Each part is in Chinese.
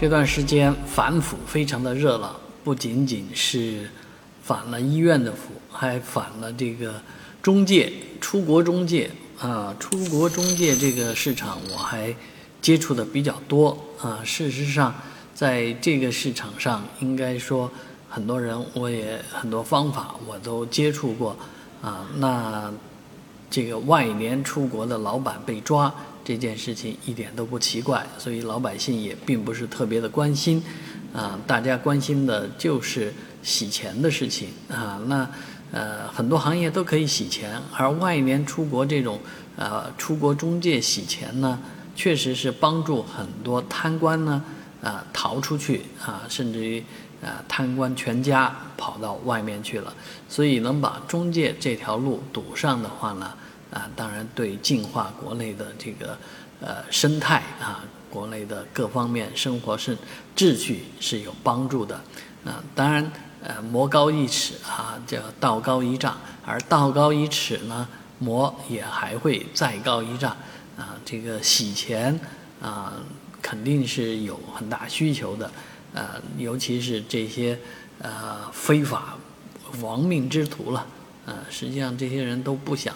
这段时间反腐非常的热闹，不仅仅是反了医院的腐，还反了这个中介、出国中介啊。出国中介这个市场我还接触的比较多啊。事实上，在这个市场上，应该说很多人我也很多方法我都接触过啊。那这个外联出国的老板被抓。这件事情一点都不奇怪，所以老百姓也并不是特别的关心，啊，大家关心的就是洗钱的事情啊。那呃，很多行业都可以洗钱，而外联出国这种呃出国中介洗钱呢，确实是帮助很多贪官呢啊逃出去啊，甚至于啊贪官全家跑到外面去了。所以能把中介这条路堵上的话呢？啊，当然对净化国内的这个呃生态啊，国内的各方面生活是秩序是有帮助的。啊，当然呃魔高一尺啊，叫道高一丈，而道高一尺呢，魔也还会再高一丈。啊，这个洗钱啊，肯定是有很大需求的。呃，尤其是这些呃非法亡命之徒了。呃，实际上这些人都不想。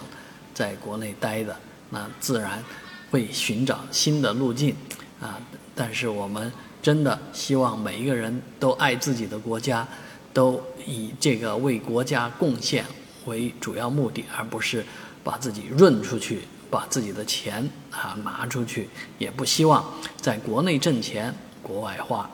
在国内待的，那自然会寻找新的路径啊！但是我们真的希望每一个人都爱自己的国家，都以这个为国家贡献为主要目的，而不是把自己润出去，把自己的钱啊拿出去，也不希望在国内挣钱，国外花。